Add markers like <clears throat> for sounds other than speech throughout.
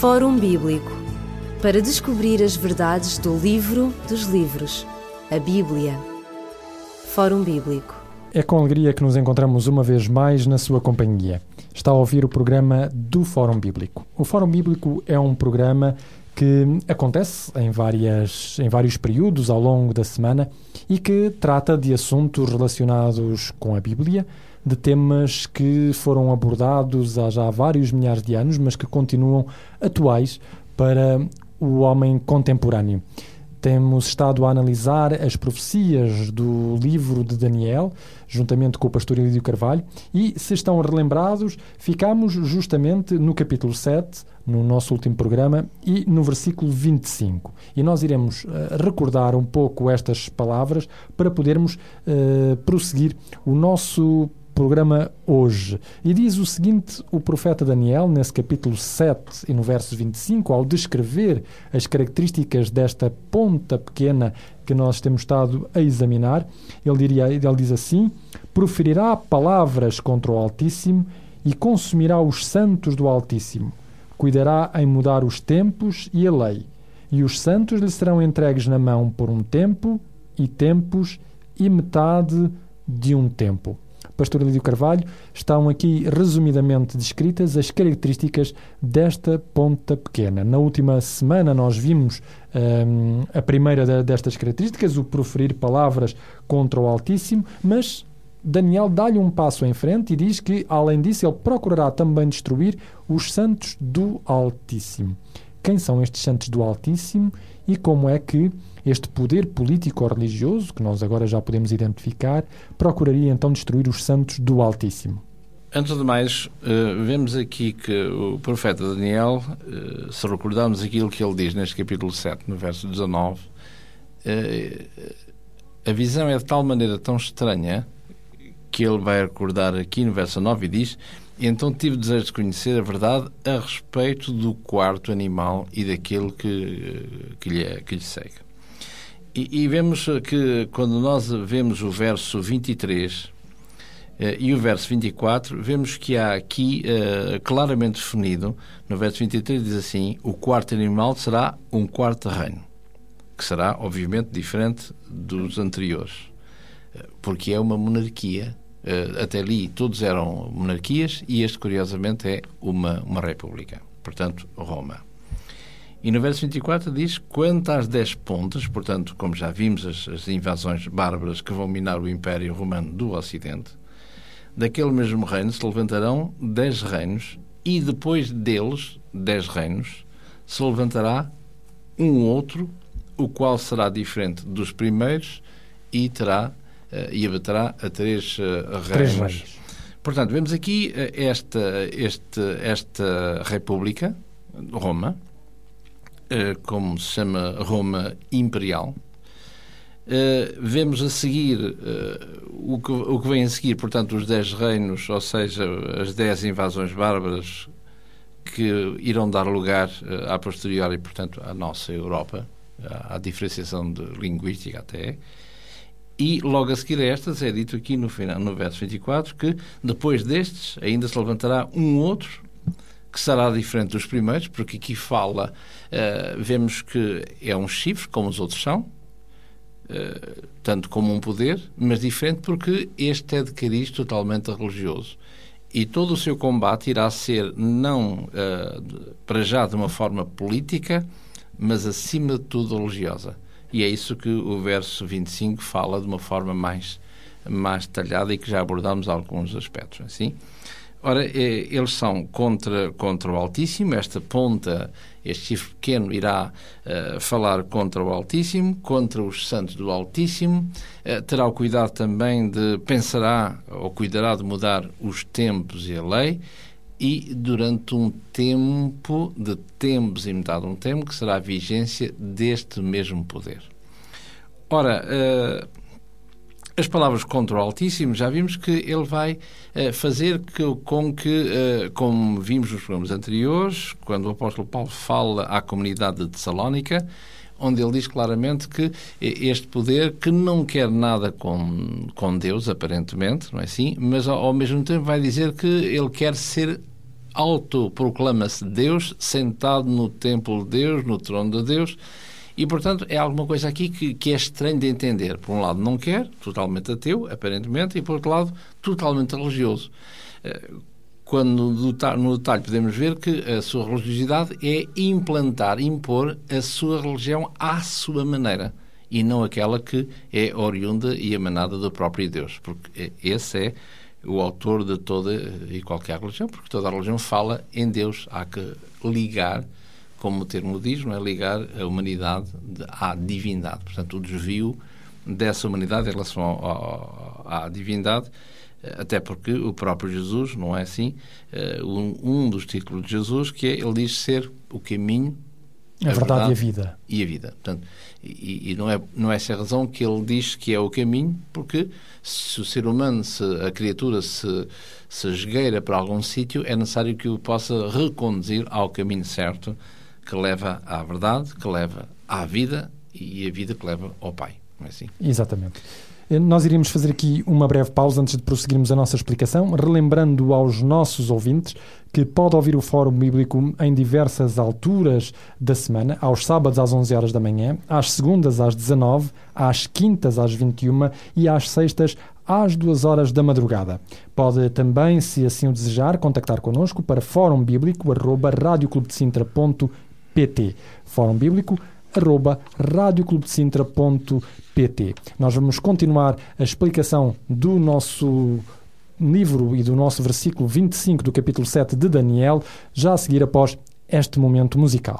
Fórum Bíblico para descobrir as verdades do livro dos livros, a Bíblia. Fórum Bíblico. É com alegria que nos encontramos uma vez mais na sua companhia. Está a ouvir o programa do Fórum Bíblico. O Fórum Bíblico é um programa que acontece em, várias, em vários períodos ao longo da semana e que trata de assuntos relacionados com a Bíblia, de temas que foram abordados há já vários milhares de anos, mas que continuam atuais para o homem contemporâneo. Temos estado a analisar as profecias do livro de Daniel, juntamente com o pastor Elídio Carvalho, e, se estão relembrados, ficamos justamente no capítulo 7, no nosso último programa, e no versículo 25. E nós iremos uh, recordar um pouco estas palavras para podermos uh, prosseguir o nosso programa hoje. E diz o seguinte: o profeta Daniel, nesse capítulo 7 e no verso 25, ao descrever as características desta ponta pequena que nós temos estado a examinar, ele, diria, ele diz assim: proferirá palavras contra o Altíssimo e consumirá os santos do Altíssimo. Cuidará em mudar os tempos e a lei. E os santos lhe serão entregues na mão por um tempo e tempos e metade de um tempo. Pastor Lídio Carvalho, estão aqui resumidamente descritas as características desta ponta pequena. Na última semana nós vimos um, a primeira destas características, o proferir palavras contra o Altíssimo, mas Daniel dá-lhe um passo em frente e diz que, além disso, ele procurará também destruir os santos do Altíssimo. Quem são estes santos do Altíssimo e como é que este poder político ou religioso, que nós agora já podemos identificar, procuraria então destruir os santos do Altíssimo. Antes de mais, uh, vemos aqui que o profeta Daniel, uh, se recordarmos aquilo que ele diz neste capítulo 7, no verso 19, uh, eh, a visão é de tal maneira tão estranha que ele vai recordar aqui no verso 9 e diz: Então tive desejo de conhecer a verdade a respeito do quarto animal e daquele que, que, lhe, que lhe segue. E, e, vemos que quando nós vemos o verso 23 eh, e o verso 24, vemos que há aqui eh, claramente definido, no verso 23 diz assim: o quarto animal será um quarto reino, que será, obviamente, diferente dos anteriores, eh, porque é uma monarquia. Até ali todos eram monarquias e este, curiosamente, é uma, uma república. Portanto, Roma. E no verso 24 diz: quanto às dez pontas, portanto, como já vimos, as, as, invasões bárbaras que vão minar o Império Romano do Ocidente, daquele mesmo reino se levantarão dez reinos, e depois deles, dez reinos, se levantará um outro, o qual será diferente dos primeiros e terá uh, e abaterá a três, uh, reinos. três Portanto, vemos aqui uh, esta, este, esta República, Roma, eh, como se chama Roma Imperial. Uh, vemos a seguir uh, o, que, vem a seguir, portanto, os dez reinos, ou seja, as dez invasões bárbaras que irão dar lugar uh, a posteriori, portanto, à nossa Europa, à, à diferenciação de linguística até. E logo a seguir a estas é dito aqui no, final, no verso 24 que depois destes ainda se levantará um outro que será diferente dos primeiros, porque aqui fala, uh, vemos que é um chifre, como os outros são, uh, tanto como um poder, mas diferente porque este é de cariz totalmente religioso. E todo o seu combate irá ser não uh, para já de uma forma política, mas acima de tudo religiosa. E é isso que o verso 25 fala de uma forma mais, mais detalhada e que já abordámos alguns aspectos. Assim? Ora, eh, eles são contra, contra o Altíssimo, esta ponta, este chifre pequeno irá uh, falar contra o Altíssimo, contra os santos do Altíssimo, uh, terá o cuidado também de, pensará ou cuidará de mudar os tempos e a lei, e durante um tempo, de tempos e metade um tempo, que será a vigência deste mesmo poder. Ora, uh, as palavras contra o Altíssimo, já vimos que ele vai uh, fazer que, com que, uh, como vimos nos programas anteriores, quando o apóstolo Paulo fala à comunidade de Tessalónica, onde ele diz claramente que este poder, que não quer nada com, com Deus, aparentemente, não é assim? Mas ao, ao mesmo tempo vai dizer que ele quer ser autoproclama-se Deus, sentado no templo de Deus, no trono de Deus, e, portanto, é alguma coisa aqui que, que é estranho de entender. Por um lado, não quer, totalmente ateu, aparentemente, e, por outro lado, totalmente religioso. Eh, quando no detalhe podemos ver que a sua religiosidade é implantar, impor a sua religião à sua maneira e não aquela que é oriunda e emanada do próprio Deus, porque esse é o autor de toda e qualquer religião, porque toda a religião fala em Deus. Há que ligar, como o termo diz, não é? ligar a humanidade à divindade. Portanto, o desvio dessa humanidade em relação ao, ao, à divindade, até porque o próprio Jesus, não é assim? Eh, um, um dos títulos de Jesus, que é, ele diz ser o caminho, a, a verdade, verdade, e a vida. E a vida. Portanto, e, e, não, é, não é essa a razão que ele diz que é o caminho, porque se o ser humano, se a criatura se, se esgueira para algum sítio, é necessário que o possa reconduzir ao caminho certo, que leva à verdade, que leva à vida e a vida que leva ao Pai. Não é assim? Exatamente. Eh, nós iríamos fazer aqui uma breve pausa antes de prosseguirmos a nossa explicação, relembrando aos nossos ouvintes que pode ouvir o Fórum Bíblico em diversas alturas da semana, aos sábados às 11 horas da manhã, às segundas às 19, às quintas às 21 e às sextas às 2 horas da madrugada. Pode também, se assim o desejar, contactar connosco para fórumbíblico.radioclubdecintra.pt Fórum Bíblico arroba radioclubdecintra.pt Nós vamos continuar a explicação do nosso livro e do nosso versículo 25 do capítulo 7 de Daniel, já a seguir após este momento musical.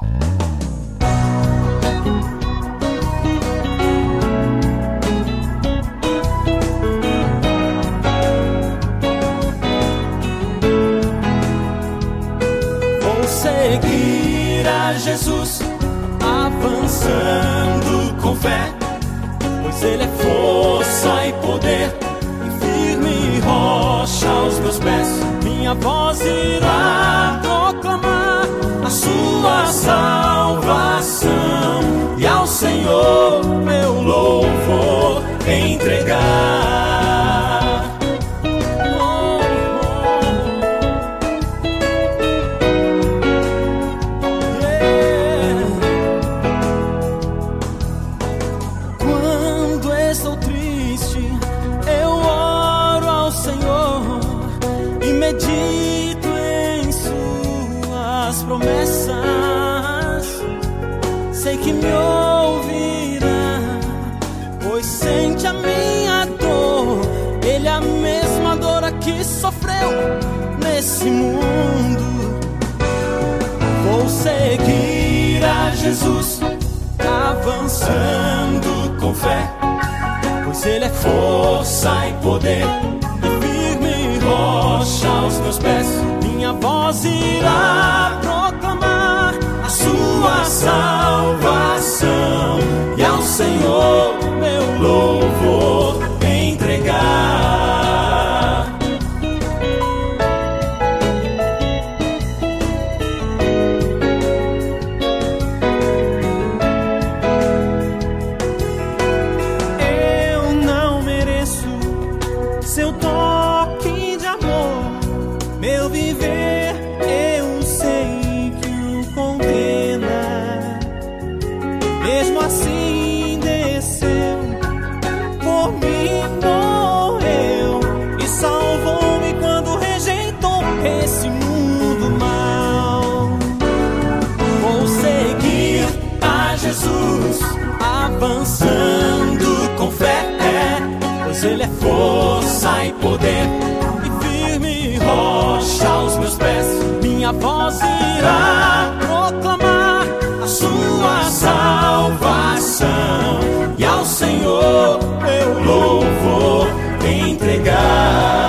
Jesus, avançando com fé, pois Ele é força e poder rocha aos meus pés, minha voz irá proclamar a sua salvação e ao Senhor meu louvor entregar. Jesus, avançando com fé, pois Ele é força e poder, e firme rocha aos meus pés. Minha voz irá proclamar a Sua salvação, e ao Senhor e firme rocha aos meus pés. Minha voz irá proclamar a sua salvação e ao Senhor eu louvor entregar.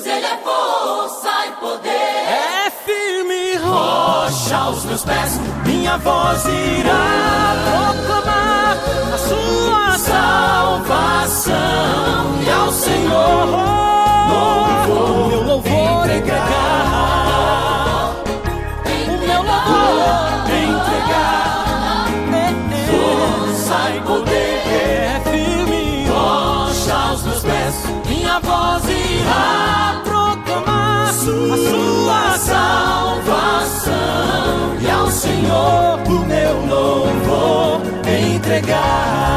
Pois Ele é força e poder. É firme rocha aos meus pés, minha voz irá proclamar a sua salvação e ao Senhor sua salvação e ao Senhor o meu louvor entregar.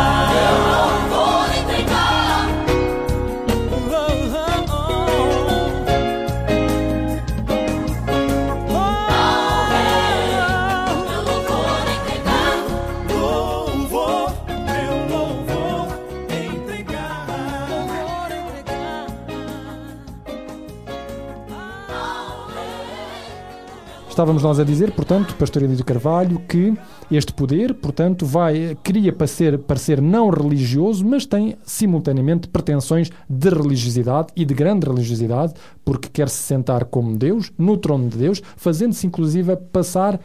Estávamos nós a dizer, portanto, Pastor Edito Carvalho, que este poder, portanto, vai, queria parecer, parecer não religioso, mas tem simultaneamente pretensões de religiosidade e de grande religiosidade, porque quer se sentar como Deus, no trono de Deus, fazendo-se inclusive passar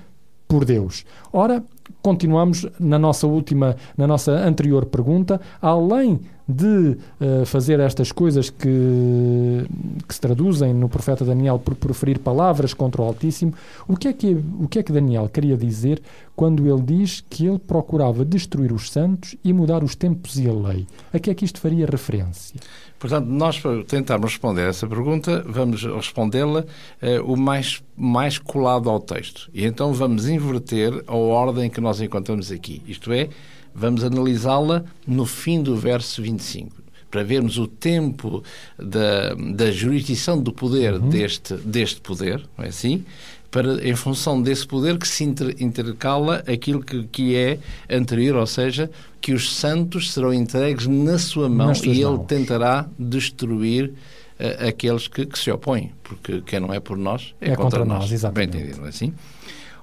por Deus. Ora, continuamos na nossa última, na nossa anterior pergunta, além de eh, fazer estas coisas que, que se traduzem no profeta Daniel por proferir palavras contra o Altíssimo, o que, é que, o que é que Daniel queria dizer quando ele diz que ele procurava destruir os santos e mudar os tempos e a lei? A que é que isto faria referência? Portanto, nós para tentarmos responder essa pergunta, vamos respondê-la eh, o mais, mais colado ao texto. E então vamos inverter a ordem que nós encontramos aqui. Isto é, vamos analisá-la no fim do verso 25 para vermos o tempo da, da jurisdição do poder deste, deste poder, não é assim? Para, em função desse poder que se inter, intercala aquilo que, que é anterior, ou seja, que os santos serão entregues na sua mão e ele mãos. tentará destruir eh, aqueles que, que se opõem, porque quem não é por nós é, É contra, contra nós. nós, exatamente. Bem entendido, não é assim?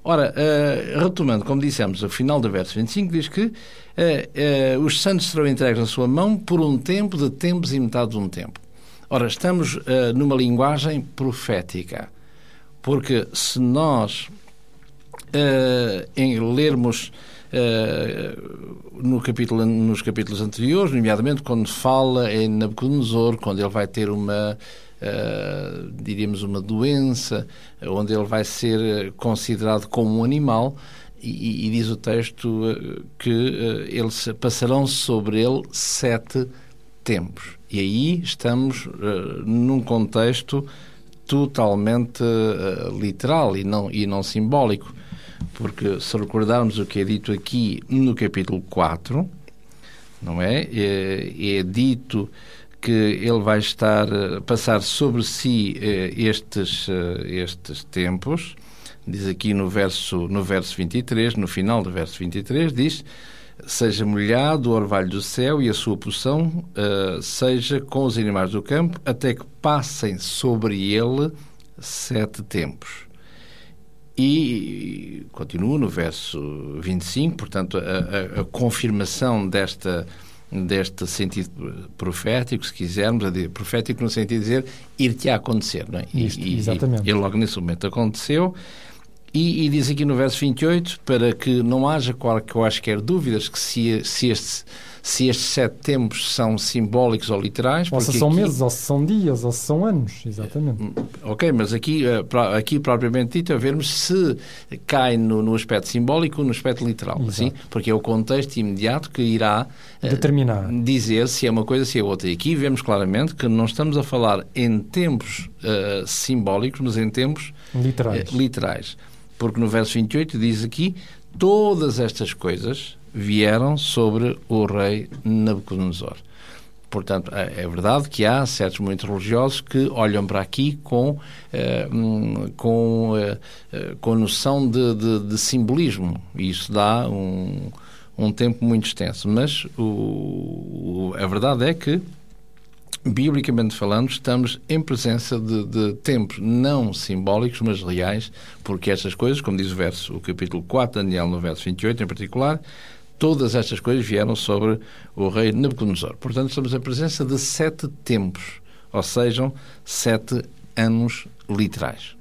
Ora, eh, retomando, como dissemos, o final do verso 25 diz que eh, os santos serão entregues na sua mão por um tempo de tempos e metade de um tempo. Ora, estamos numa linguagem profética, porque se nós em lermos eh, no capítulo, nos capítulos anteriores, nomeadamente quando fala em Nabucodonosor, quando ele vai ter uma, eh, diríamos, uma doença, onde ele vai ser eh, considerado como um animal, e, e diz o texto eh, que eles passarão sobre ele sete tempos. E aí estamos num contexto totalmente eh, literal e não, e não simbólico. Porque se recordarmos o que é dito aqui no capítulo 4, não é? É, é dito que ele vai estar a passar sobre si eh, estes, eh, estes tempos. Diz aqui no verso, no verso 23, no final do verso 23, diz seja molhado o orvalho do céu e a sua poção eh, seja com os animais do campo, até que passem sobre ele sete tempos. E continua no verso 25, portanto, a, a- a confirmação desta, deste sentido profético, se quisermos, profético no sentido de dizer ir-te a acontecer, não é? E- Isto, e, exatamente. E, logo nesse momento aconteceu. E, e diz aqui no verso 28, para que não haja quaisquer dúvidas que se, se, este, se estes sete tempos são simbólicos ou literais. Ou se são aqui- meses, ou se são dias, ou se são anos, exatamente. Ok, mas aqui, eh, aqui propriamente dito, a vermos se cai no, no aspecto simbólico ou no aspecto literal, Exato. assim, porque é o contexto imediato que irá eh, Determinar. dizer se é uma coisa, se é outra. E aqui vemos claramente que não estamos a falar em tempos eh, simbólicos, mas em tempos Literais. eh, literais. Porque no verso 28 diz aqui: todas estas coisas vieram sobre o rei Nabucodonosor. Portanto, é é verdade que há certos momentos religiosos que olham para aqui com, eh, hum, com, eh, eh, com noção de, de- de simbolismo. E isso dá um, um tempo muito extenso. Mas o, o- a verdade é que biblicamente falando, estamos em presença de, de tempos não simbólicos, mas reais, porque estas coisas, como diz o verso, o capítulo 4 de Daniel, no verso 28 em particular, todas estas coisas vieram sobre o rei Nabucodonosor. Portanto, estamos em presença de sete tempos, ou sejam, sete anos literais.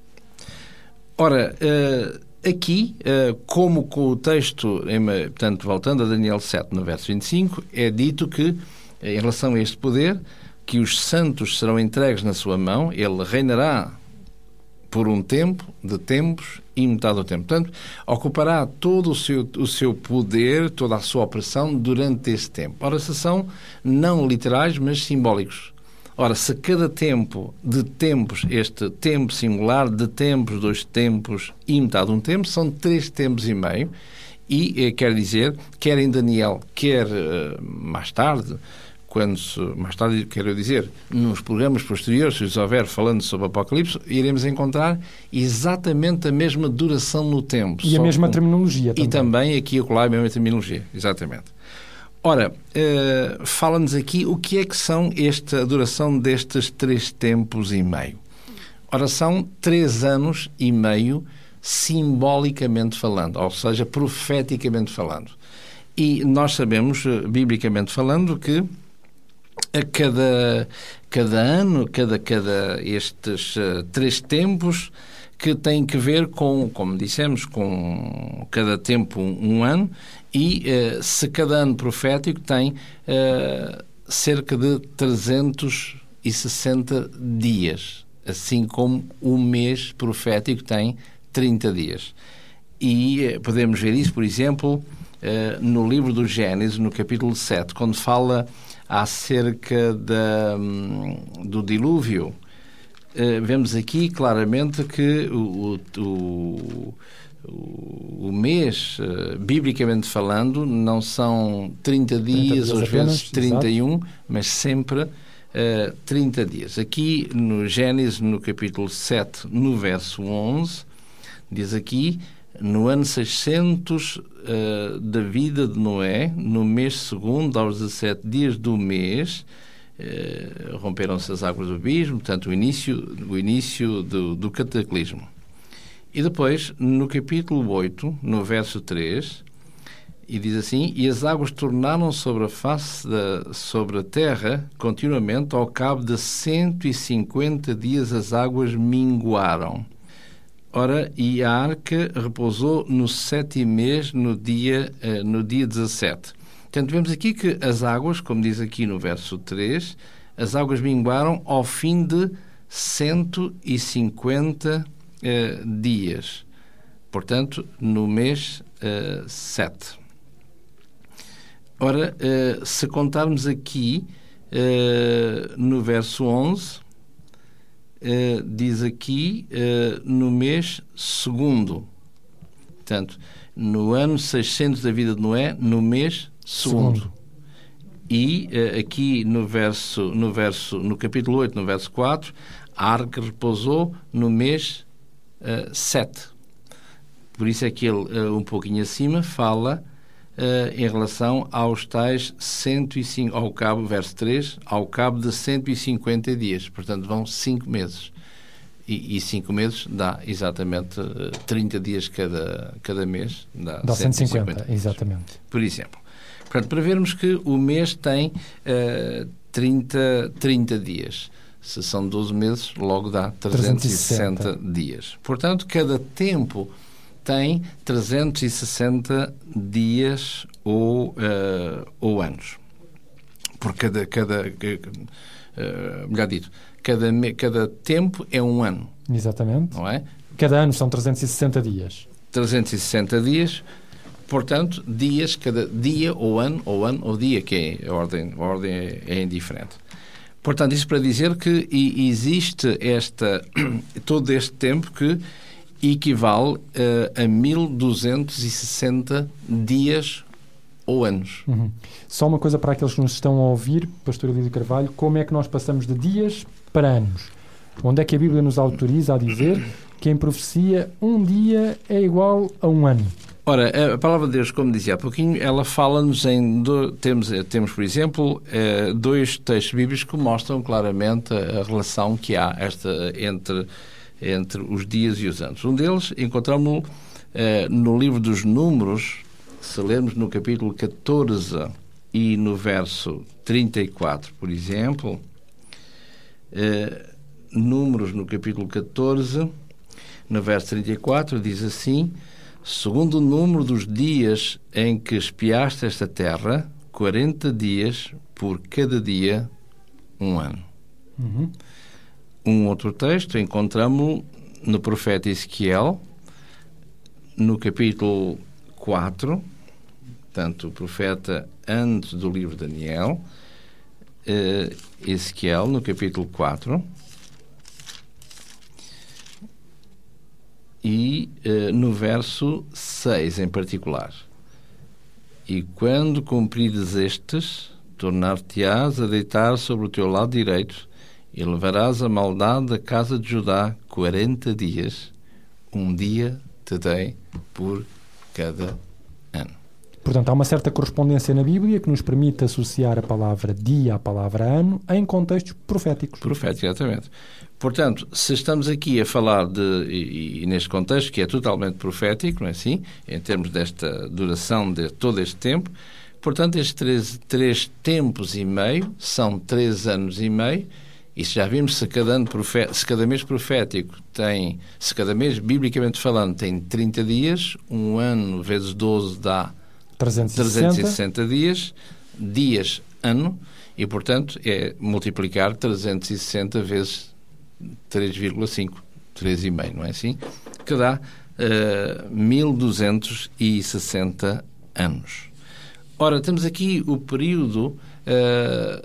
Ora, uh, aqui, uh, como com o texto, portanto, voltando a Daniel 7, no verso 25, é dito que, em relação a este poder, que os santos serão entregues na sua mão, ele reinará por um tempo, de tempos e metade do tempo. Portanto, ocupará todo o seu, o seu poder, toda a sua opressão durante esse tempo. Ora, se são não literais, mas simbólicos. Ora, se cada tempo de tempos, este tempo singular, de tempos, dois tempos e metade de um tempo, são três tempos e meio, e eh, quer dizer, quer em Daniel, quer eh, mais tarde, quando mais tarde, quero dizer, nos programas posteriores, se houver falando sobre Apocalipse, iremos encontrar exatamente a mesma duração no tempo. E a mesma com... terminologia também. E também aqui e acolá a mesma terminologia, exatamente. Ora, uh, fala-nos aqui o que é que são esta duração destes três tempos e meio. Ora, são três anos e meio simbolicamente falando, ou seja, profeticamente falando. E nós sabemos, eh, biblicamente falando, que a cada, cada ano, cada, cada estes uh, três tempos, que têm que ver com, como dissemos, com cada tempo um, um ano, e uh, se cada ano profético tem uh, cerca de 360 dias, assim como o mês profético tem 30 dias. E podemos ver isso, por exemplo, no livro do Gênesis, no capítulo 7, quando fala acerca da, um, do dilúvio. vemos aqui claramente que o, o o mês, uh, biblicamente falando, não são 30 dias, ou às vezes 31, exato. mas sempre uh, eh, 30 dias. Aqui no Gênesis, no capítulo 7, no verso 11, diz aqui: no ano 600 uh, eh, da vida de Noé, no mês segundo, aos 17 dias do mês, uh, romperam-se as águas do abismo, portanto, o início, o início do, do cataclismo. E depois, no capítulo 8, no verso 3, e diz assim: E as águas tornaram sobre a face da sobre a terra continuamente, ao cabo de 150 dias as águas minguaram. Ora, e a arca repousou no sétimo mês, no dia, eh, no dia 17. Portanto, vemos aqui que as águas, como diz aqui no verso 3, as águas minguaram ao fim de 150 dias uh, dias. Portanto, no mês uh, 7. Ora, uh, se contarmos aqui uh, no verso 11, diz aqui no mês segundo. Portanto, no ano 600 da vida de Noé, no mês segundo. segundo. E aqui no verso, no verso, no capítulo 8, no verso 4, a arca repousou no mês 7. Por isso é que ele, uh, um pouquinho acima, fala uh, em relação aos tais 105, ao cabo, verso 3, ao cabo de 150 dias. Portanto, vão 5 meses. E 5 meses dá exatamente uh, 30 dias cada, cada mês. Dá, dá 150, 150 exatamente. Por exemplo. Portanto, para vermos que o mês tem uh, 30, 30 dias. Se são 12 meses, logo dá 360, 360. dias. Portanto, cada tempo tem 360 dias ou, uh, ou anos. Por cada, cada uh, melhor dito, cada, cada tempo é um ano. Exatamente. Não é? Cada ano são 360 dias. 360 dias, portanto, dias, cada dia ou ano, ou ano ou dia, que é a ordem, a ordem é, é indiferente. Portanto, isso para dizer que existe esta, <clears throat> todo este tempo que equivale uh, a 1260 dias ou anos. Uhum. Só uma coisa para aqueles que nos estão a ouvir, Pastor Elídio Carvalho, como é que nós passamos de dias para anos? Onde é que a Bíblia nos autoriza a dizer que em profecia um dia é igual a um ano? Ora, a palavra de Deus, como dizia há pouquinho, ela fala-nos em. Do, temos, temos, por exemplo, eh, dois textos bíblicos que mostram claramente a, relação que há esta, entre, entre os dias e os anos. Um deles encontramos eh, no livro dos Números, se lermos no capítulo 14 e no verso 34, por exemplo, Números, no capítulo 14, no verso 34, diz assim: Segundo o número dos dias em que espiaste esta terra, 40 dias por cada dia, um ano. Uhum. Um outro texto encontramos no profeta Ezequiel, no capítulo 4, portanto, o profeta antes do livro de Daniel, uh, Ezequiel, no capítulo 4. E uh, no verso 6 em particular. E quando cumprides estes, tornar-te-ás a deitar sobre o teu lado direito e levarás a maldade da casa de Judá quarenta dias, um dia te dei por cada ano. Portanto, há uma certa correspondência na Bíblia que nos permite associar a palavra dia à palavra ano em contextos proféticos. Profético, exatamente. Portanto, se estamos aqui a falar de, e, e, neste contexto que é totalmente profético, não é assim? Em termos desta duração de todo este tempo, portanto, estes três, três tempos e meio são três anos e meio, e se já vimos se cada, ano se cada mês profético tem, se cada mês, biblicamente falando, tem 30 dias, um ano vezes 12 dá 360, 360 dias, dias ano, e portanto é multiplicar 360 vezes 3,5, 3,5, não é assim? Que dá uh, eh, 1260 anos. Ora, temos aqui o período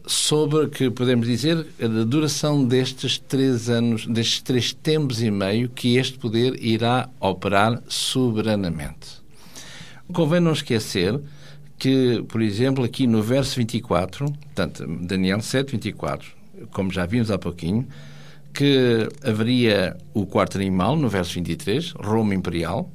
sobre que podemos dizer a duração destes três anos, destes três tempos e meio que este poder irá operar soberanamente. Convém não esquecer que, por exemplo, aqui no verso 24, portanto, Daniel 7, 24, como já vimos há pouquinho, que haveria o quarto animal, no verso 23, Roma Imperial.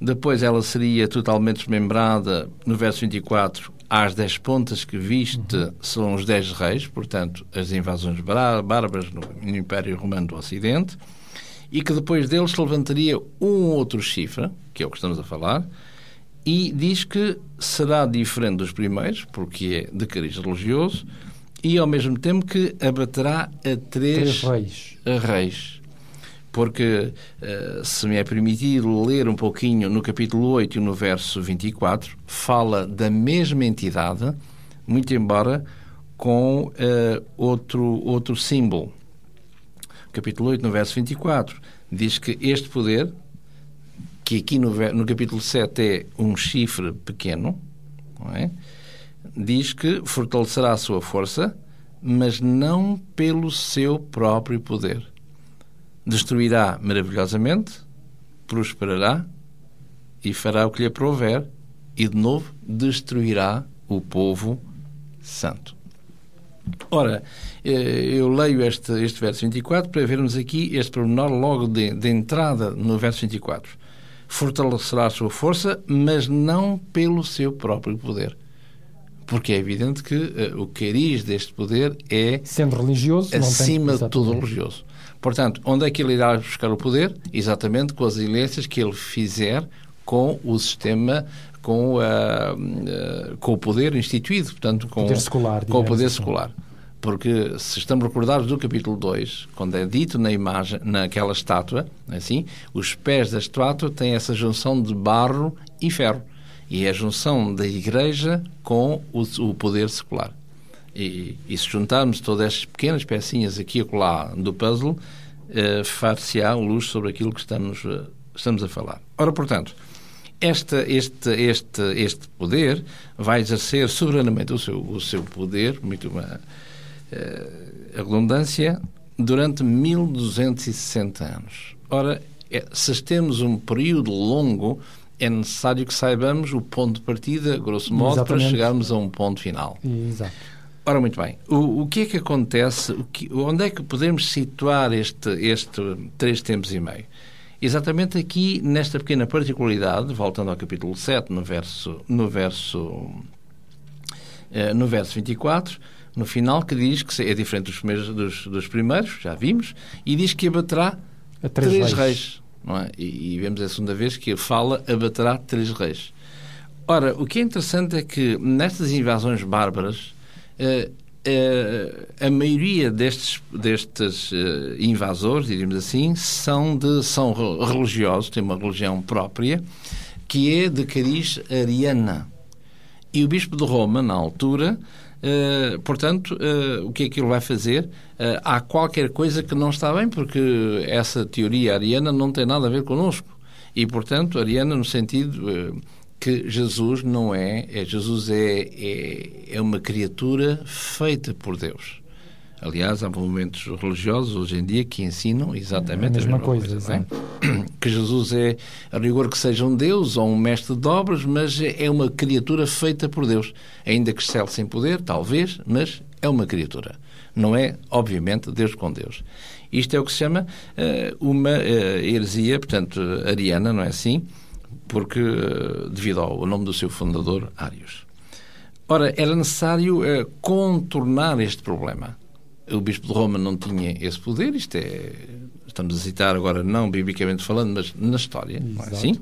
Depois ela seria totalmente desmembrada, no verso 24, às dez pontas que viste uhum. são os dez reis, portanto, as invasões bárbaras no Império Romano do Ocidente, e que depois deles se levantaria um outro chifre, que é o que estamos a falar, e diz que será diferente dos primeiros, porque é de cariz religioso, e ao mesmo tempo que abaterá a três, três reis. reis. Porque, uh, se me é permitido ler um pouquinho no capítulo 8 e no verso 24, fala da mesma entidade, muito embora com uh, outro, outro símbolo. Capítulo 8, no verso 24, diz que este poder, que aqui no, no capítulo 7 é um chifre pequeno, é? diz que fortalecerá a sua força, mas não pelo seu próprio poder. Destruirá maravilhosamente, prosperará e fará o que lhe aprouver, e de novo destruirá o povo santo. Ora, eh, eu leio este, este verso 24 para vermos aqui este pormenor logo de, de entrada no verso 24. Fortalecerá a sua força, mas não pelo seu próprio poder. Porque é evidente que uh, o cariz deste poder é. Sendo religioso, acima de tudo religioso. Portanto, onde é que ele irá buscar o poder? Exatamente com as alianças que ele fizer com o sistema, com, uh, uh, com o poder instituído, portanto, com, poder secular, com o poder assim. secular. Porque se estamos recordados do capítulo 2, quando é dito na imagem, naquela estátua, assim, os pés da estátua têm essa junção de barro e ferro e é a junção da Igreja com o, o poder secular. E, e, se juntarmos todas estas pequenas pecinhas aqui e lá do puzzle, eh, far-se-á luz sobre aquilo que estamos, eh, estamos a falar. Ora, portanto, esta, este, este, este poder vai exercer soberanamente o seu, o seu poder, muito uma eh, redundância, durante 1260 anos. Ora, é, se temos um período longo é necessário que saibamos o ponto de partida, grosso modo, Exatamente. para chegarmos a um ponto final. Exato. Ora, muito bem. O, o que é que acontece? O que, onde é que podemos situar este, este três tempos e meio? Exatamente aqui, nesta pequena particularidade, voltando ao capítulo 7, no verso, no verso, eh, no verso 24, no final, que diz que é diferente dos primeiros, dos, dos primeiros já vimos, e diz que abaterá três, três reis. reis não é? E, e, vemos a segunda vez que fala abaterá três reis. Ora, o que é interessante é que nestas invasões bárbaras, a maioria destes, destes invasores, diríamos assim, são, de, são religiosos, têm uma religião própria, que é de cariz ariana. E o Bispo de Roma, na altura, Uh, portanto, uh, o que é que ele vai fazer? Uh, há qualquer coisa que não está bem, porque essa teoria ariana não tem nada a ver connosco. E, portanto, ariana no sentido que Jesus não é, é Jesus é, é, é uma criatura feita por Deus. Aliás, há movimentos religiosos hoje em dia que ensinam exatamente é a mesma, a mesma coisa. coisa é? Que Jesus é, a rigor que seja um Deus ou um mestre de obras, mas é uma criatura feita por Deus. Ainda que excele sem poder, talvez, mas é uma criatura. Não é, obviamente, Deus com Deus. Isto é o que se chama uh, uma uh, heresia, portanto, ariana, não é assim? Porque, uh, devido ao nome do seu fundador, Arius. Ora, era necessário contornar este problema o Bispo de Roma não tinha esse poder, isto é, estamos a citar agora, não biblicamente falando, mas na história, não é assim?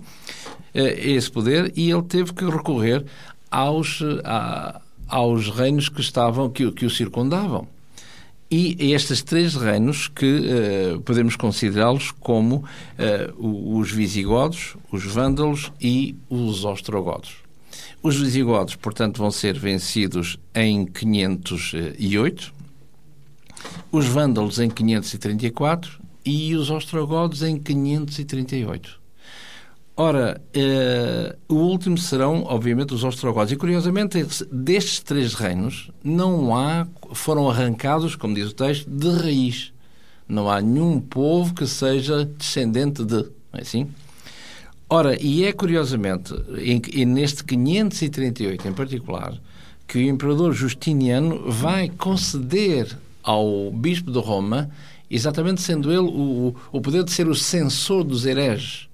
É esse poder, e ele teve que recorrer aos, a, aos reinos que estavam, que, que o circundavam. E estes três reinos que uh, podemos considerá-los como uh, os visigodos, os vândalos e os ostrogodos. Os visigodos, portanto, vão ser vencidos em 508, os vândalos em 534 e os ostrogodos em 538. Ora, eh, o último serão, obviamente, os ostrogodos. E, curiosamente, destes três reinos, não há, foram arrancados, como diz o texto, de raiz. Não há nenhum povo que seja descendente de. Não é assim? Ora, e é curiosamente, neste 538 em particular, que o imperador Justiniano vai conceder ao bispo de Roma, exatamente sendo ele o, o poder de ser o censor dos hereges.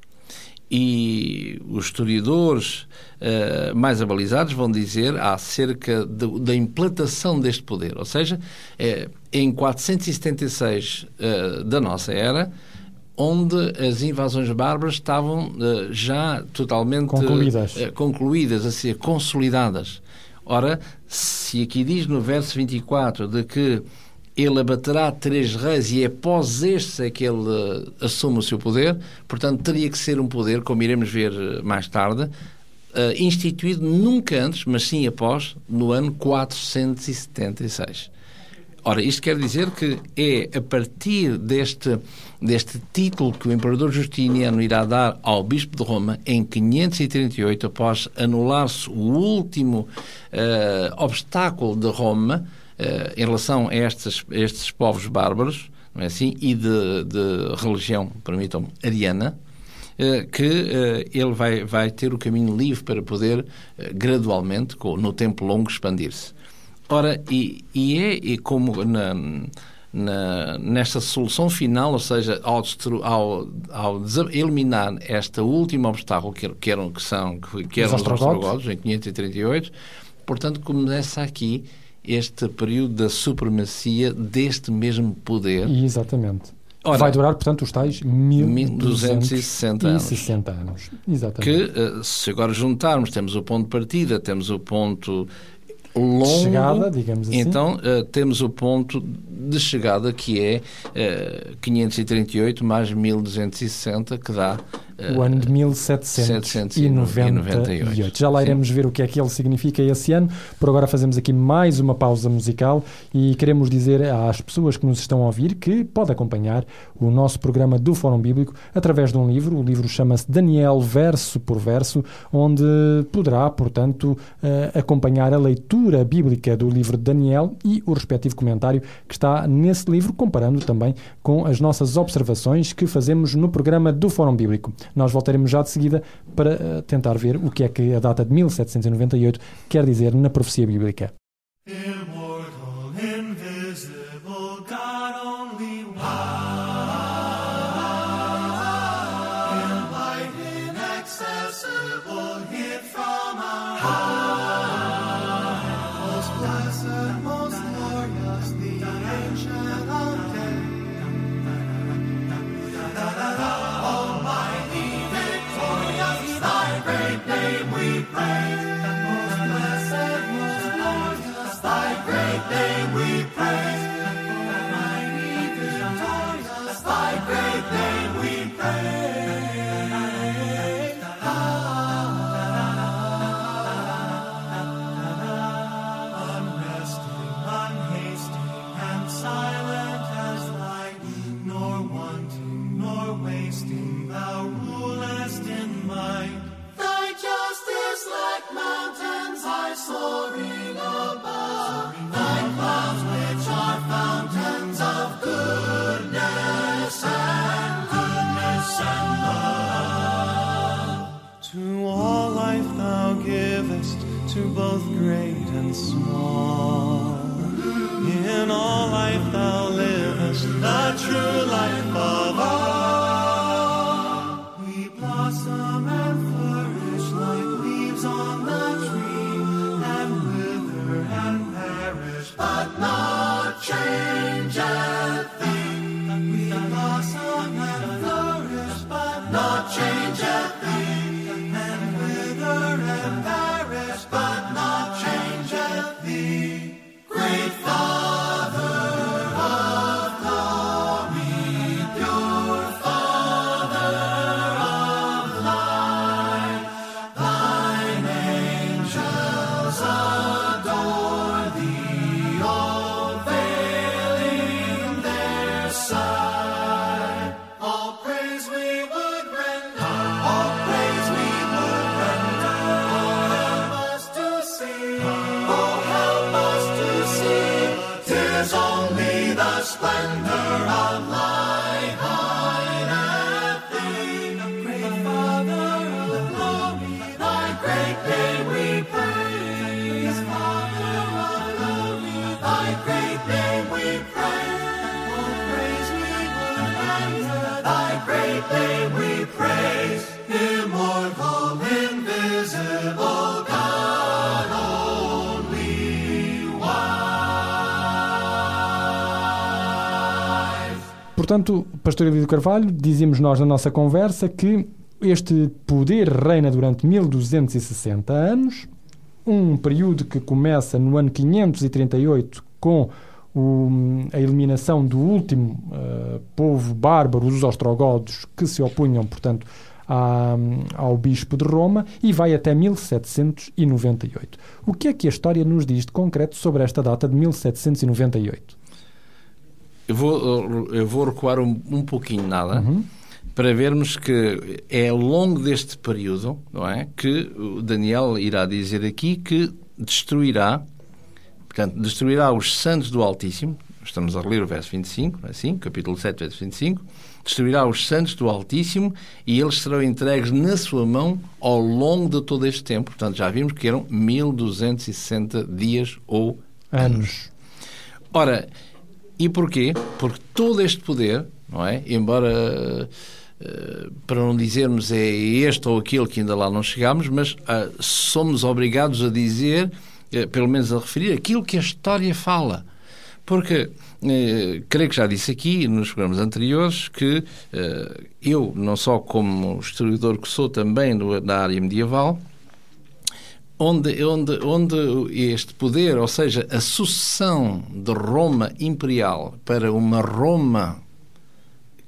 E os historiadores uh, mais abalizados vão dizer acerca de, da implantação deste poder. Ou seja, é, em 476 uh, eh, da nossa era, onde as invasões bárbaras estavam uh, já totalmente concluídas. concluídas, a ser consolidadas. Ora, se aqui diz no verso 24 de que ele abaterá três reis e é após estes é que ele uh, assume o seu poder. Portanto, teria que ser um poder, como iremos ver uh, mais tarde, uh, instituído nunca antes, mas sim após, no ano 476. Ora, isto quer dizer que é a partir deste, deste título que o Imperador Justiniano irá dar ao Bispo de Roma em 538, após anular-se o último obstáculo de Roma, uh, em relação a estes, estes povos bárbaros, não é assim, e de, de religião, permitam-me, ariana, uh, que uh, ele vai, vai ter o caminho livre para poder, gradualmente, no tempo longo, expandir-se. Ora, e, e é e como na, na, nesta solução final, ou seja, ao, ao, ao eliminar este último obstáculo que, que, eram, que, são, que eram os, os ostrogodos, em 538, portanto, começa aqui este período da supremacia deste mesmo poder. Exatamente. Ora, Vai durar, portanto, os tais 1260 anos. 60 anos. Exatamente. Que, eh, se agora juntarmos, temos o ponto de partida, temos o ponto longo. Chegada, digamos assim. Então, uh, temos o ponto de chegada que é uh, 538 mais 1260, que dá o ano de 1798. Já lá iremos ver o que é que ele significa esse ano. Por agora fazemos aqui mais uma pausa musical e queremos dizer às pessoas que nos estão a ouvir que pode acompanhar o nosso programa do Fórum Bíblico através de um livro. O livro chama-se Daniel Verso por Verso, onde poderá, portanto, eh, acompanhar a leitura bíblica do livro de Daniel e o respectivo comentário que está nesse livro, comparando também com as nossas observações que fazemos no programa do Fórum Bíblico. Nós voltaremos já de seguida para eh, tentar ver o que é que a data de 1798 quer dizer na profecia bíblica. Portanto, Pastor Elidio Carvalho, dizíamos nós na nossa conversa que este poder reina durante 1260 anos, um período que começa no ano 538 com o, a eliminação do último uh, povo bárbaro, os ostrogodos, que se opunham, portanto, ao bispo de Roma e vai até 1798. O que é que a história nos diz de concreto sobre esta data de 1798? Eu vou, eu vou recuar um, um pouquinho nada Uhum. para vermos que é ao longo deste período, não é, que o Daniel irá dizer aqui que destruirá, portanto, destruirá os santos do Altíssimo. Estamos a ler o verso 25, não é assim? Capítulo 7, verso 25. Destruirá os santos do Altíssimo e eles serão entregues na sua mão ao longo de todo este tempo. Portanto, já vimos que eram 1260 dias ou Anos. Ora, e porquê? Porque todo este poder, não é? Embora, eh, para não dizermos é este ou aquele que ainda lá não chegámos, mas ah, somos obrigados a dizer, eh, pelo menos a referir, aquilo que a história fala. Porque, eh, creio que já disse aqui nos programas anteriores que eu, não só como historiador que sou também da área medieval, onde, onde, onde este poder, ou seja, a sucessão de Roma imperial para uma Roma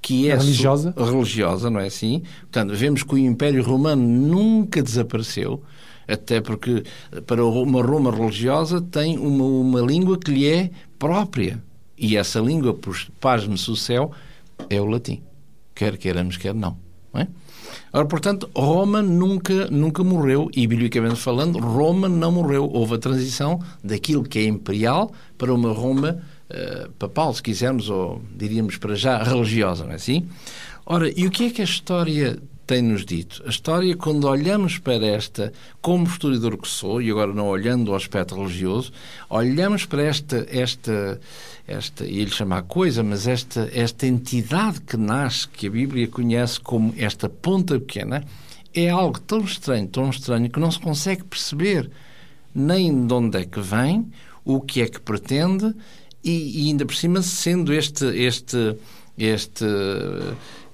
que é Religiosa. religiosa, não é assim? Portanto, vemos que o Império Romano nunca desapareceu, até porque para uma Roma religiosa tem uma, uma língua que lhe é própria. E essa língua, por pasme-se o céu, é o latim. Quer queiramos, quer não. não é? Ora, portanto, Roma nunca, nunca morreu, e biblicamente falando, Roma não morreu. Houve a transição daquilo que é imperial para uma Roma eh, papal, se quisermos, ou diríamos para já religiosa, não é assim? Ora, e o que é que a história tem-nos dito? A história, quando olhamos para esta, como historiador que sou, e agora não olhando ao aspecto religioso, olhamos para esta, esta, esta e ele chama a coisa, mas esta, esta entidade que nasce, que a Bíblia conhece como esta ponta pequena, é algo tão estranho, tão estranho, que não se consegue perceber nem de onde é que vem, o que é que pretende, e, e ainda por cima sendo este, este, este,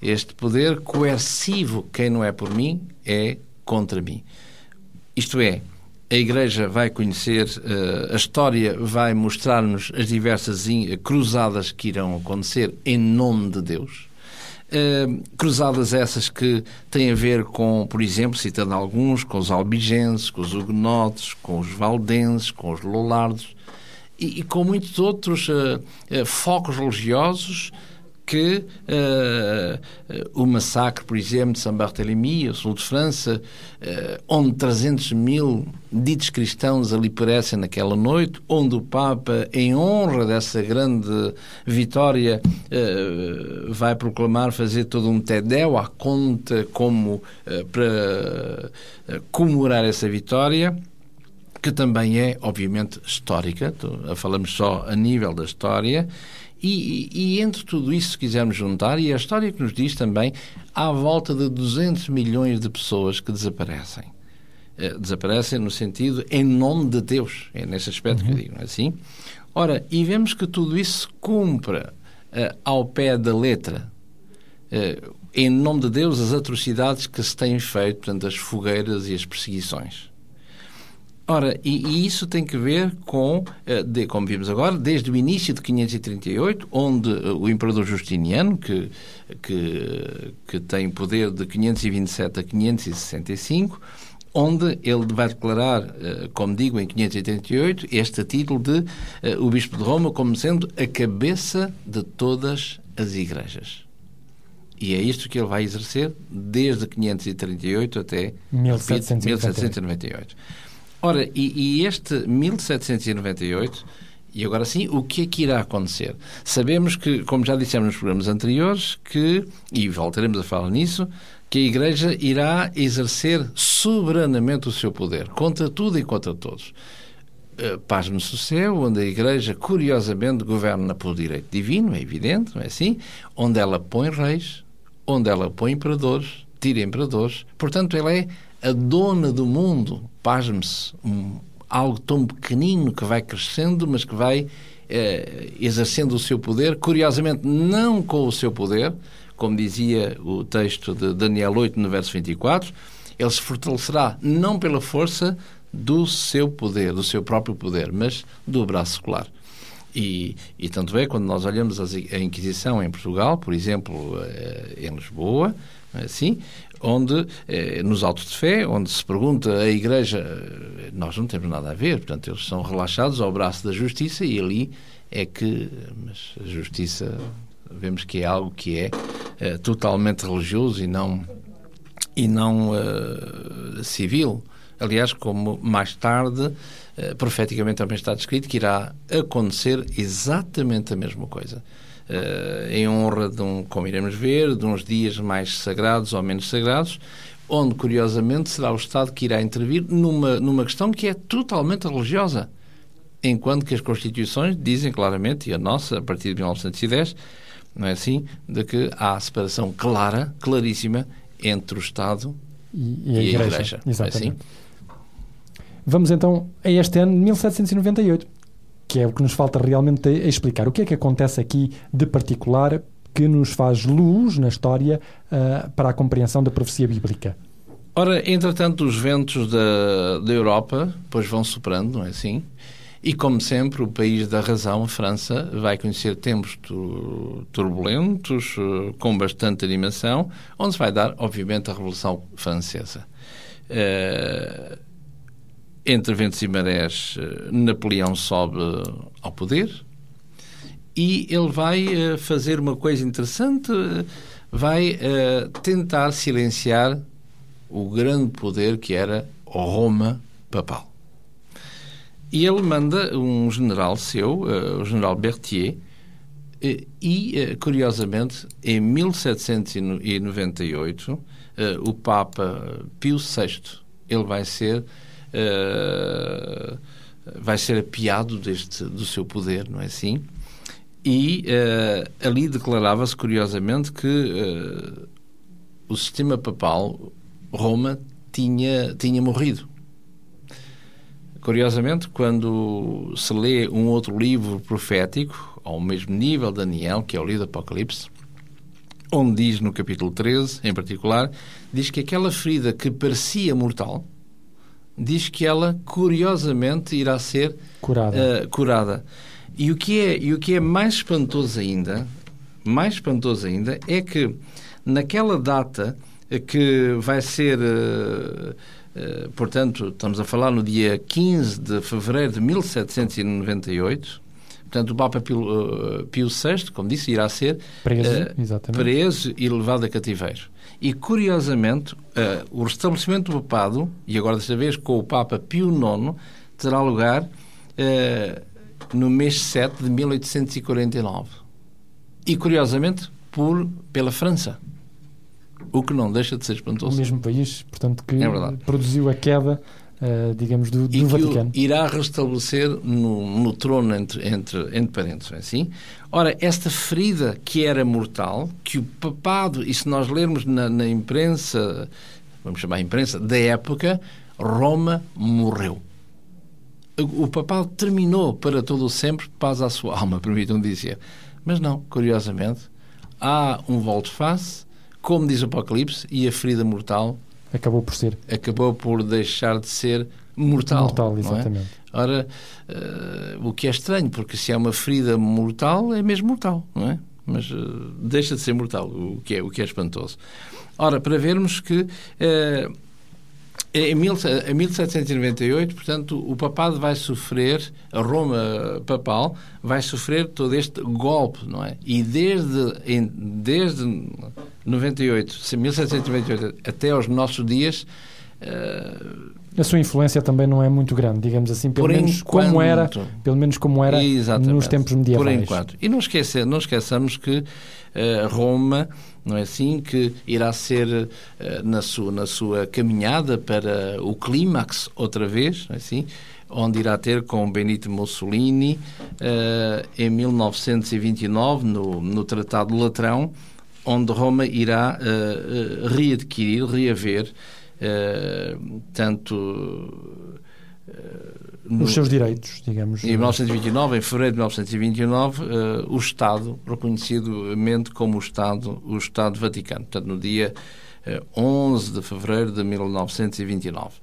este poder coercivo, quem não é por mim é contra mim. Isto é, a Igreja vai conhecer, eh, a história vai mostrar-nos as diversas cruzadas que irão acontecer em nome de Deus. Eh, cruzadas essas que têm a ver com, por exemplo, citando alguns, com os albigenses, com os huguenotes, com os valdenses, com os lollardos e, e com muitos outros eh, eh, focos religiosos que uh, o massacre, por exemplo, de São Barthélemy, o sul de França, uh, onde 300 mil ditos cristãos ali perecem naquela noite, onde o Papa, em honra dessa grande vitória, uh, vai proclamar fazer todo um tedéu à conta como para comemorar essa vitória que também é, obviamente, histórica, falamos só a nível da história, e, e, entre tudo isso, se quisermos juntar, e a história que nos diz também, há volta de 200 milhões de pessoas que desaparecem. Uh, desaparecem no sentido em nome de Deus. É nesse aspecto uhum. que eu digo, não é assim? Ora, e vemos que tudo isso se cumpra uh, ao pé da letra. Uh, em nome de Deus, as atrocidades que se têm feito, portanto, as fogueiras e as perseguições. Ora, e, e, isso tem que ver com, eh, de, como vimos agora, desde o início de 538, onde eh, o imperador Justiniano, que, que, que tem poder de 527 a 565, onde ele vai declarar, eh, como digo, em 538, este título de o Bispo de Roma como sendo a cabeça de todas as igrejas. E é isto que ele vai exercer desde 538 até 1798. 1798. Ora, e, e este 1798 e agora sim, o que é que irá acontecer? Sabemos que, como já dissemos nos programas anteriores, que, e voltaremos a falar nisso, que a Igreja irá exercer soberanamente o seu poder, contra tudo e contra todos. Uh, paz no céu, onde a Igreja, curiosamente, governa por direito divino, é evidente, não é assim? Onde ela põe reis, onde ela põe imperadores, tira imperadores. Portanto, ela é a dona do mundo, pasme-se, um, algo tão pequenino que vai crescendo, mas que vai eh, exercendo o seu poder, curiosamente não com o seu poder, como dizia o texto de Daniel 8, no verso 24, ele se fortalecerá não pela força do seu poder, do seu próprio poder, mas do braço secular. E, e tanto é, quando nós olhamos a Inquisição em Portugal, por exemplo, eh, em Lisboa, assim, onde, eh, nos autos de fé, onde se pergunta a Igreja, eh, nós não temos nada a ver, portanto, eles são relaxados ao braço da justiça e ali é que, mas a justiça, vemos que é algo que é eh, totalmente religioso e não, e não civil. Aliás, como mais tarde, profeticamente também está descrito, que irá acontecer exatamente a mesma coisa uh, em honra de um, como iremos ver, de uns dias mais sagrados ou menos sagrados, onde, curiosamente, será o Estado que irá intervir numa, numa questão que é totalmente religiosa. Enquanto que as Constituições dizem claramente, e a nossa, a partir de 1910, não é assim, de que há separação clara, claríssima, entre o Estado e, e a, Igreja. igreja. Exatamente. É assim? Vamos então a este ano de 1798 que é o que nos falta realmente explicar. O que é que acontece aqui de particular que nos faz luz na história uh, para a compreensão da profecia bíblica? Ora, entretanto, os ventos da, da Europa pois vão soprando, não é assim? E, como sempre, o país da razão, a França, vai conhecer tempos turbulentos, eh, com bastante animação, onde se vai dar, obviamente, a Revolução Francesa. Uh, entre ventos e marés, eh, Napoleão sobe ao poder e ele vai uh, fazer uma coisa interessante, vai uh, tentar silenciar o grande poder que era Roma papal. E ele manda um general seu, o general Berthier, e, curiosamente, em 1798, o Papa Pio VI ele vai ser uh, vai ser apiado deste, do seu poder, não é assim? E uh, ali declarava-se, curiosamente, que uh, o sistema papal, Roma, tinha, tinha morrido. Curiosamente, quando se lê um outro livro profético, ao mesmo nível Daniel, que é o livro do Apocalipse, onde diz no capítulo 13, em particular, diz que aquela ferida que parecia mortal, diz que ela, curiosamente, irá ser curada. Uh, curada. E o, que é, e o que é mais espantoso ainda, mais espantoso ainda, é que naquela data que vai ser, uh, uh, portanto, estamos a falar no dia 15 de fevereiro de 1798, Portanto, o Papa Pio, uh, Pio VI, como disse, irá ser preso, uh, preso e levado a cativeiro. E, curiosamente, uh, o restabelecimento do papado, e agora desta vez com o Papa Pio IX, terá lugar uh, no mês 7 de 1849. E, curiosamente, por, pela França. O que não deixa de ser espantoso. O mesmo país, portanto, que é produziu a queda Uh, digamos, do, do Vaticano. irá restabelecer no, no trono entre, entre, entre parentes, é assim? Ora, esta ferida que era mortal, que o papado, e se nós lermos na, na imprensa, vamos chamar a imprensa, da época, Roma morreu. O papado terminou para todo o sempre, paz à sua alma, <laughs> permitam dizer. Mas não, curiosamente, há um volte-face, como diz o Apocalipse, e a ferida mortal acabou por ser. Acabou por deixar de ser mortal. Mortal, exatamente. É? Ora, uh, o que é estranho, porque se é uma ferida mortal, é mesmo mortal, não é? Mas uh, deixa de ser mortal, o que é, o que é espantoso. Ora, para vermos que uh, em 1798, portanto, o papado vai sofrer, a Roma papal vai sofrer todo este golpe, não é? E desde, desde 98, 1798 até aos nossos dias. Uh, a sua influência também não é muito grande, digamos assim, pelo menos enquanto, como era, pelo menos como era nos tempos medievais. Por enquanto. E não, esquecer, não esqueçamos que uh, Roma não é assim? Que irá ser uh, na, sua, na sua caminhada para o clímax outra vez, não é assim? Onde irá ter com Benito Mussolini uh, em 1929, no, no Tratado Latrão, onde Roma irá uh, readquirir, reaver tanto no, os seus direitos, digamos. Em 1929, em fevereiro de 1929, uh, o Estado, reconhecidamente como o Estado, o Estado Vaticano. Portanto, no dia uh, 11 de fevereiro de 1929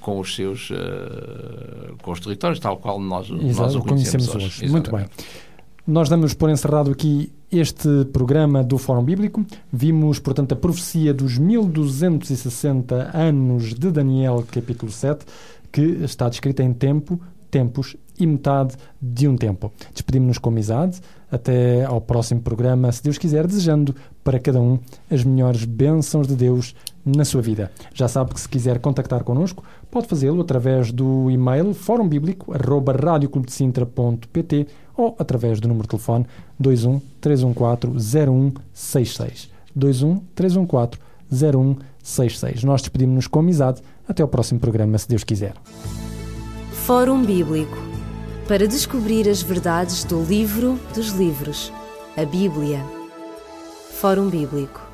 com os seus uh, com os territórios, tal qual nós, Exato, nós o conhecemos, hoje. hoje. Muito bem. Nós damos por encerrado aqui este programa do Fórum Bíblico. Vimos, portanto, a profecia dos 1260 anos de Daniel, capítulo 7 que está descrita em tempo, tempos e metade de um tempo. Despedimos-nos com amizade. Até ao próximo programa, se Deus quiser, desejando para cada um as melhores bênçãos de Deus na sua vida. Já sabe que se quiser contactar connosco, pode fazê-lo através do e-mail fórumbíblico.radioclubdecintra.pt ou através do número de telefone 21 314 0166. 21 314 0166. Nós despedimos-nos com amizade até o próximo programa, se Deus quiser. Fórum Bíblico para descobrir as verdades do livro dos livros, a Bíblia. Fórum Bíblico